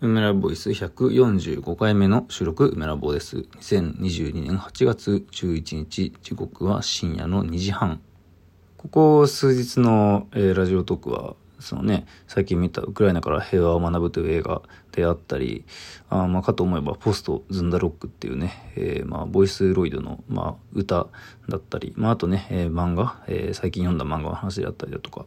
梅ラボイス145回目の収録、梅ラボです。2022年8月11日、時刻は深夜の2時半。ここ数日の、えー、ラジオトークは、そのね、最近見たウクライナから平和を学ぶという映画であったり、あまあ、かと思えばポストズンダロックっていうね、えー、まあ、ボイスロイドの、まあ、歌だったり、まあ、あとね、えー、漫画、えー、最近読んだ漫画の話であったりだとか、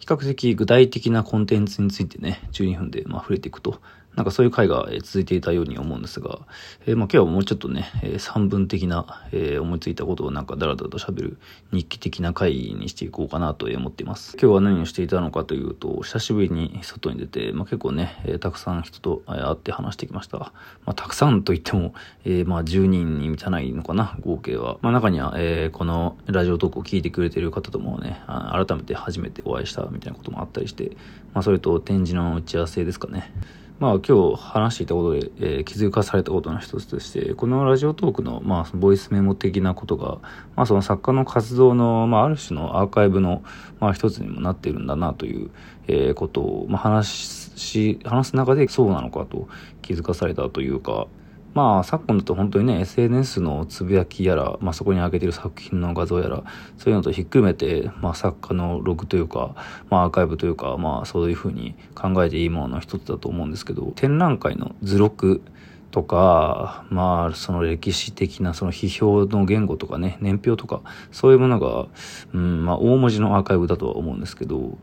比較的具体的なコンテンツについてね、12分でまあ触れていくとなんかそういう回が続いていたように思うんですが、えー、まあ今日はもうちょっとね、えー、散文的な、えー、思いついたことをなんかダラダラと喋る日記的な回にしていこうかなと思っています。今日は何をしていたのかというと、久しぶりに外に出て、まあ結構ね、えー、たくさん人と会って話してきました。まあたくさんといっても、えー、まあ10人に満たないのかな、合計は。まあ中には、えー、このラジオトークを聞いてくれてる方ともね、改めて初めてお会いしたみたいなこともあったりして、まあそれと展示の打ち合わせですかね。まあ今日話していたことで、えー、気づかされたことの一つとして、このラジオトークの、まあ、ボイスメモ的なことが、まあその作家の活動の、まあある種のアーカイブの、まあ一つにもなっているんだなという、えー、ことを、まあ話し、話す中でそうなのかと気づかされたというか、まあ、昨今だと本当にね、SNS のつぶやきやら、まあそこに上げてる作品の画像やら、そういうのとひっくるめて、まあ作家のログというか、まあアーカイブというか、まあそういうふうに考えていいものの一つだと思うんですけど、展覧会の図録とか、まあその歴史的なその批評の言語とかね、年表とか、そういうものが、うん、まあ大文字のアーカイブだとは思うんですけど、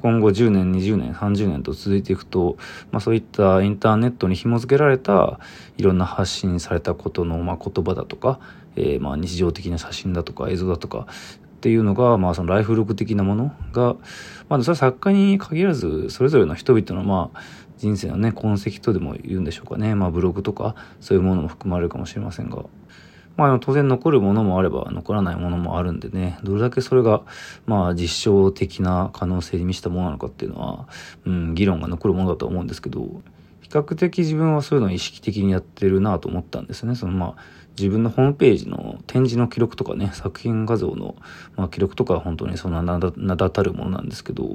今後10年、20年、30年と続いていくと、まあそういったインターネットに紐付けられたいろんな発信されたことの、まあ、言葉だとか、えー、まあ日常的な写真だとか映像だとかっていうのが、まあそのライフログ的なものが、まあそれは作家に限らず、それぞれの人々のまあ人生のね、痕跡とでも言うんでしょうかね。まあブログとかそういうものも含まれるかもしれませんが、まあ、当然残るものもあれば残らないものもあるんでね、どれだけそれが、まあ、実証的な可能性に満ちたものなのかっていうのは、うん、議論が残るものだと思うんですけど、比較的自分はそういうのを意識的にやってるなと思ったんですね。そのまあ、自分のホームページの展示の記録とかね、作品画像の、まあ、記録とかは本当にそんな名だたるものなんですけど、ま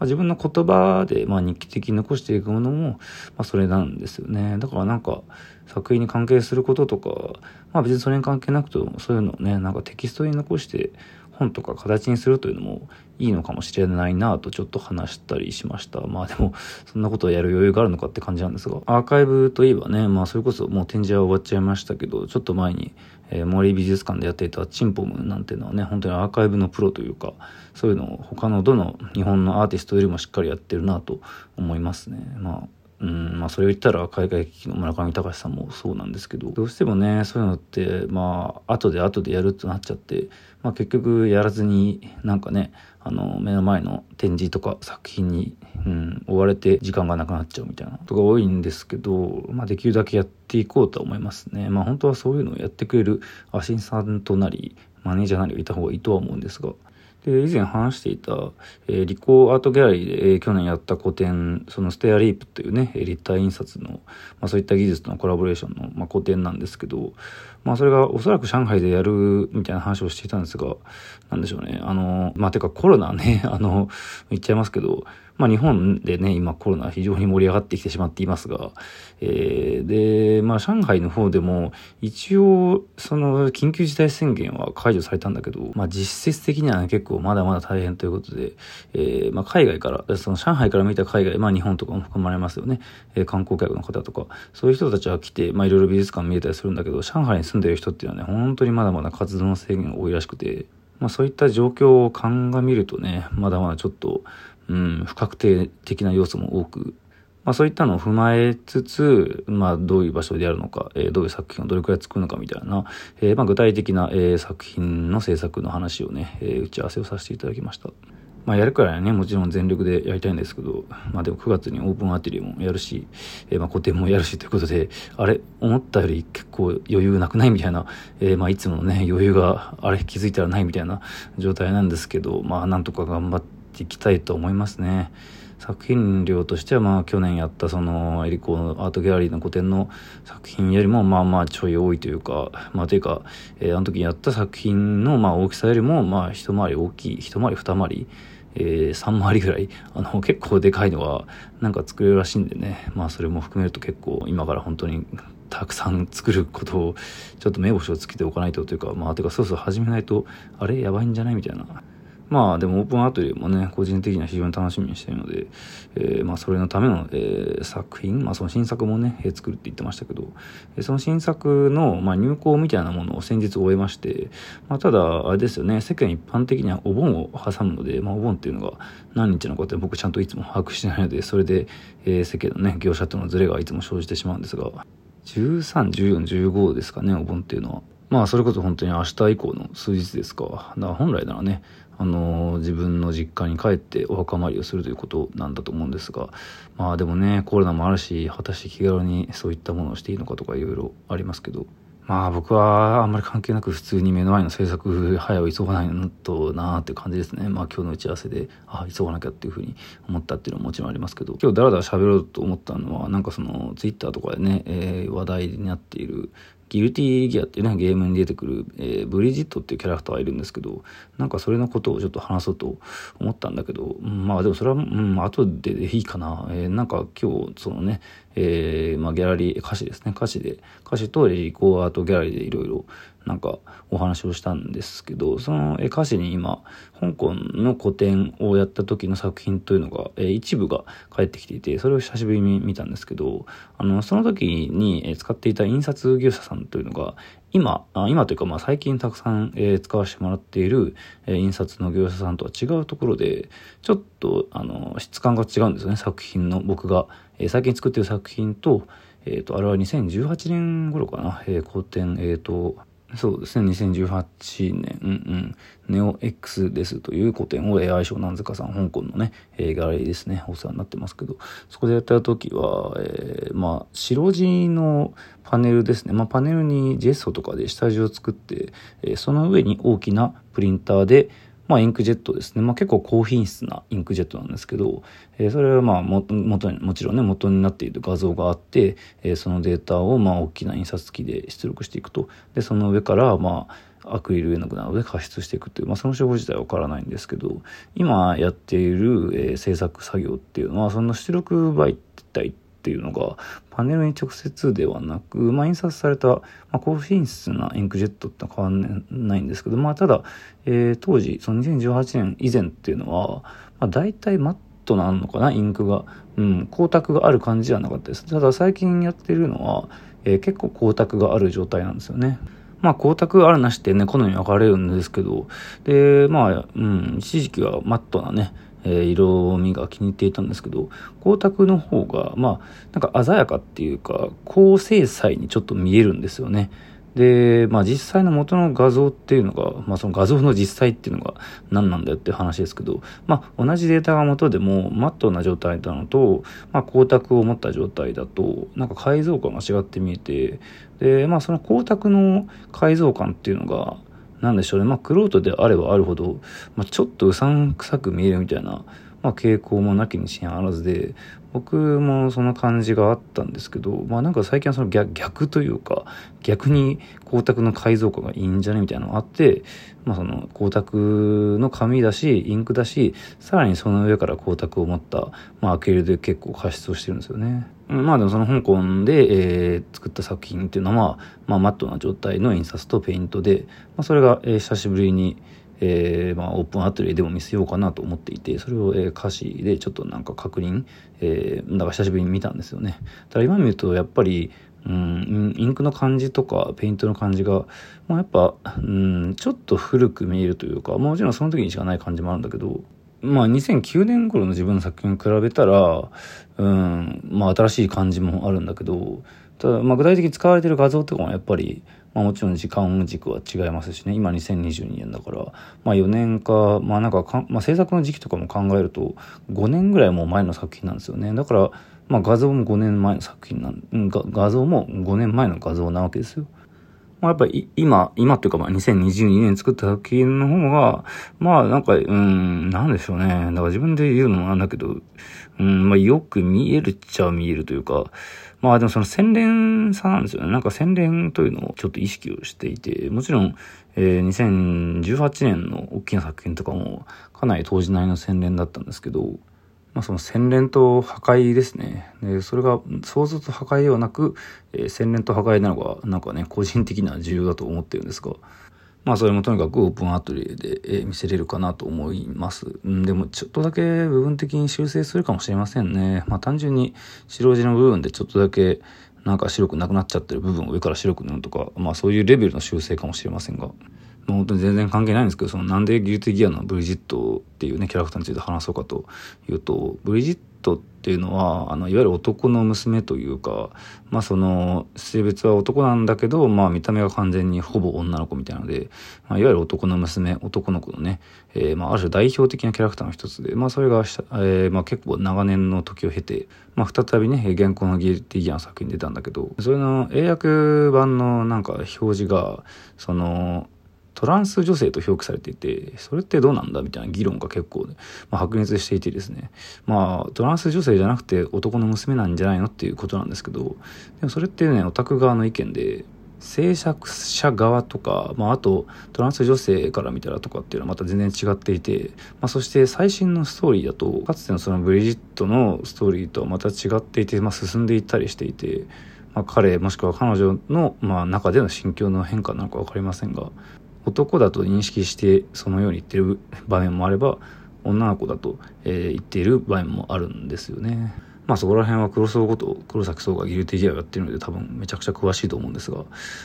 あ、自分の言葉で、まあ、日記的に残していくものも、まあ、それなんですよね。だからなんか、作品に関係することとか、まあ別にそれに関係なくても、そういうのをね、なんかテキストに残して、本とか形にするというのもいいのかもしれないなとちょっと話したりしました。まあでも、そんなことをやる余裕があるのかって感じなんですが、アーカイブといえばね、まあそれこそもう展示は終わっちゃいましたけど、ちょっと前に、えー、森美術館でやっていたチンポムなんていうのはね、本当にアーカイブのプロというか、そういうのを他のどの日本のアーティストよりもしっかりやってるなと思いますね。まあうん、まあそれを言ったら海外機の村上隆さんもそうなんですけど、どうしてもね、そういうのって、まあ、後で後でやるってなっちゃって、まあ結局やらずに、なんかね、あの、目の前の展示とか作品に、うん、追われて時間がなくなっちゃうみたいなことが多いんですけど、まあできるだけやっていこうとは思いますね。まあ本当はそういうのをやってくれるアシスタントなり、マネージャーなりがいた方がいいとは思うんですが、で、以前話していた、えー、リコーアートギャラリーで、えー、去年やった個展、その StareReap というね、立体印刷の、まあそういった技術のコラボレーションの、まあ、個展なんですけど、まあそれがおそらく上海でやるみたいな話をしていたんですが、なんでしょうね。あの、まあてかコロナね、あの、言っちゃいますけど、まあ日本でね、今コロナ非常に盛り上がってきてしまっていますが、えー、で、まあ上海の方でも一応その緊急事態宣言は解除されたんだけど、まあ実質的にはね結構まだまだ大変ということで、えー、まあ海外から、その上海から見た海外、まあ日本とかも含まれますよね。えー、観光客の方とか、そういう人たちは来て、まあいろいろ美術館見えたりするんだけど、上海に住んでる人っていうのはね、本当にまだまだ活動の制限が多いらしくて、まあそういった状況を鑑みるとね、まだまだちょっと、うん、不確定的な要素も多く、まあそういったのを踏まえつつ、まあどういう場所でやるのか、えー、どういう作品をどれくらい作るのかみたいな、えー、まあ具体的な、えー、作品の制作の話をね、えー、打ち合わせをさせていただきました。まあやるからね、もちろん全力でやりたいんですけど、まあでも9月にオープンアトリエもやるし、えー、まあ個展もやるしということで、あれ、思ったより結構余裕なくないみたいな、えー、まあいつもね、余裕があれ気づいたらないみたいな状態なんですけど、まあなんとか頑張っていきたいと思いますね。作品量としてはまあ去年やったそのエリコのアートギャラリーの個展の作品よりもまあまあちょい多いというか、まあというか、えー、あの時やった作品のまあ大きさよりもまあ一回り大きい、一回り二回り、えー、3回りぐらい、あの、結構でかいのは、なんか作れるらしいんでね、まあそれも含めると結構今から本当にたくさん作ることを、ちょっと目星をつけておかないとというか、まあ、てかそうそう始めないと、あれやばいんじゃないみたいな。まあでもオープンアトリエもね、個人的には非常に楽しみにしているので、えー、まあそれのための、えー、作品、まあその新作もね、えー、作るって言ってましたけど、えその新作の、まあ、入稿みたいなものを先日終えまして、まあただ、あれですよね、世間一般的にはお盆を挟むので、まあお盆っていうのが何日のかって僕ちゃんといつも把握してないので、それで、えー、世間のね、業者とのズレがいつも生じてしまうんですが、13、14、15ですかね、お盆っていうのは。まあそれこそ本当に明日以降の数日ですか。だから本来ならね、あの自分の実家に帰ってお墓参りをするということなんだと思うんですがまあでもねコロナもあるし果たして気軽にそういったものをしていいのかとかいろいろありますけどまあ僕はあんまり関係なく普通に目の前の制作早を急がないのとなーって感じですね。まあ今日の打ち合わせで、あ、急がなきゃっていうふうに思ったっていうのはもちろんありますけど、今日だらだら喋ろうと思ったのは、なんかそのツイッターとかでね、えー、話題になっているギルティーギアっていうね、ゲームに出てくる、えー、ブリジットっていうキャラクターがいるんですけど、なんかそれのことをちょっと話そうと思ったんだけど、まあでもそれは、うん、後でいいかな。えー、なんか今日、そのね、えー、まあギャラリー、歌詞ですね、歌詞で、歌詞とレリコーアートギャラリーでいろいろなんかお話をしたんですけど、その歌詞に今、香港の個展をやった時の作品というのが、え一部が返ってきていて、それを久しぶりに見たんですけど、あの、その時に使っていた印刷業者さんというのが、今、今というかまあ最近たくさん、え、使わせてもらっている、え、印刷の業者さんとは違うところで、ちょっとあの質感が違うんですよね、作品の僕が、え、最近作っている作品と、え、ー、と、あれは2018年頃かな、えー、後天、えっ、ー、と、そうですね、2018年、うんうん、ネオ X ですという古典を愛称なんずかさん、香港のね、えー、ガラリーですね、お世話になってますけど、そこでやった時は、えー、まあ、白地のパネルですね、まあ、パネルにジェストとかで下地を作って、えー、その上に大きなプリンターで、まあ、インクジェットですね。まあ、結構高品質なインクジェットなんですけど、えー、それはまあ元に、もちろんね、元になっている画像があって、えー、そのデータをまあ大きな印刷機で出力していくと。で、その上からまあ、アクリル絵の具などで加筆していくという、まあ、その手法自体はわからないんですけど、今やっている、えー、制作作業っていうのは、その出力媒体ってていうのがパネルに直接ではなく、まあ、印刷された、まあ、高品質なインクジェットって変わんないんですけど、まあ、ただ、えー、当時その2018年以前っていうのは、まあ、大体マットなのかなインクが、うん、光沢がある感じではなかったです。ただ最近やってるのは、えー、結構光沢がある状態なんですよね。まあ、光沢あるなしってね、好み分かれるんですけど、で、まあ、うん、一時期はマットなね、え、色味が気に入っていたんですけど、光沢の方が、まあ、なんか鮮やかっていうか、高精細にちょっと見えるんですよね。で、まあ実際の元の画像っていうのが、まあその画像の実際っていうのが何なんだよっていう話ですけど、まあ同じデータが元でもマットな状態なのと、まあ光沢を持った状態だと、なんか解像感が違って見えて、で、まあその光沢の解像感っていうのが、なんでしょうね。まあ、クロートであればあるほど、まあ、ちょっとうさんくさく見えるみたいな、まあ、傾向もなきにしあらずで、僕もその感じがあったんですけど、まあなんか最近はその逆逆というか、逆に光沢の解像化がいいんじゃねみたいなのがあって、まあその光沢の紙だし、インクだし、さらにその上から光沢を持った、まあアクリルで結構加湿をしてるんですよね。まあでもその香港で、えー、作った作品っていうのは、まあマットな状態の印刷とペイントで、まあそれが、えー、久しぶりに、えー、まあ、オープンアトリエでも見せようかなと思っていて、それを、え、歌詞でちょっとなんか確認、えー、だか久しぶりに見たんですよね。ただ今見ると、やっぱり、うん、インクの感じとか、ペイントの感じが、まあ、やっぱ、うん、ちょっと古く見えるというか、もちろんその時にしかない感じもあるんだけど、まあ2009年頃の自分の作品に比べたら、うん、まあ新しい感じもあるんだけど、ただまあ具体的に使われてる画像とかもやっぱり、まあもちろん時間軸は違いますしね、今2022年だから、まあ4年か、まあなんかか、まあ制作の時期とかも考えると、5年ぐらいもう前の作品なんですよね。だから、まあ画像も5年前の作品なん、画像も5年前の画像なわけですよ。まあ、やっぱり今、今っていうかまあ2022年作った作品の方が、まあなんか、うん、なんでしょうね。だから自分で言うのもなんだけど、うん、まあよく見えるっちゃ見えるというか、まあでもその洗練さなんですよね。なんか洗練というのをちょっと意識をしていて、もちろん、えー、2018年の大きな作品とかもかなり当時なりの洗練だったんですけど、まあその洗練と破壊ですね。で、それが想像と破壊ではなく、えー、洗練と破壊なのがなんかね、個人的な重要だと思ってるんですが、まあそれもとにかくオープンアトリエで、見せれるかなと思います。んでもちょっとだけ部分的に修正するかもしれませんね。まあ単純に白地の部分でちょっとだけなんか白くなくなっちゃってる部分を上から白く塗るとか、まあそういうレベルの修正かもしれませんが。まあ、本当に全然関係ないんですけど、そのなんでギルティギアのブリジットっていうね、キャラクターについて話そうかというと、ブリジットトっていうのは、あの、いわゆる男の娘というか、まあその、性別は男なんだけど、まあ見た目が完全にほぼ女の子みたいなので、まあ、いわゆる男の娘、男の子のね、えー、まあある種代表的なキャラクターの一つで、まあそれが、えー、まあ結構長年の時を経て、まあ再びね、現行のギルティギアの作品に出たんだけど、それの英訳版のなんか表示が、その、トランス女性と表記されていて、それってどうなんだみたいな議論が結構、ね、まあ、白熱していてですね。まあ、トランス女性じゃなくて男の娘なんじゃないのっていうことなんですけど、でもそれってね、オタク側の意見で、制作者側とか、まあ、あとトランス女性から見たらとかっていうのはまた全然違っていて、まあ、そして最新のストーリーだとかつてのそのブリジットのストーリーとはまた違っていて、まあ、進んでいったりしていて、まあ、彼もしくは彼女の、まあ、中での心境の変化なのか分かりませんが、男だと認識してそのように言ってる場面もあれば女の子だと、えー、言っている場面もあるんですよね。まあそこら辺は黒荘こと黒崎壮がギルティギアをやってるので多分めちゃくちゃ詳しいと思うんですが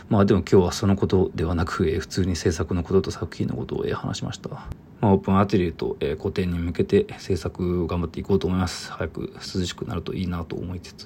まあでも今日はそのことではなく、えー、普通に制作のことと作品のことを、えー、話しました。まあ、オープンアテリエと、えー、個展に向けて制作頑張っていこうと思います。早く涼しくなるといいなと思いつつ。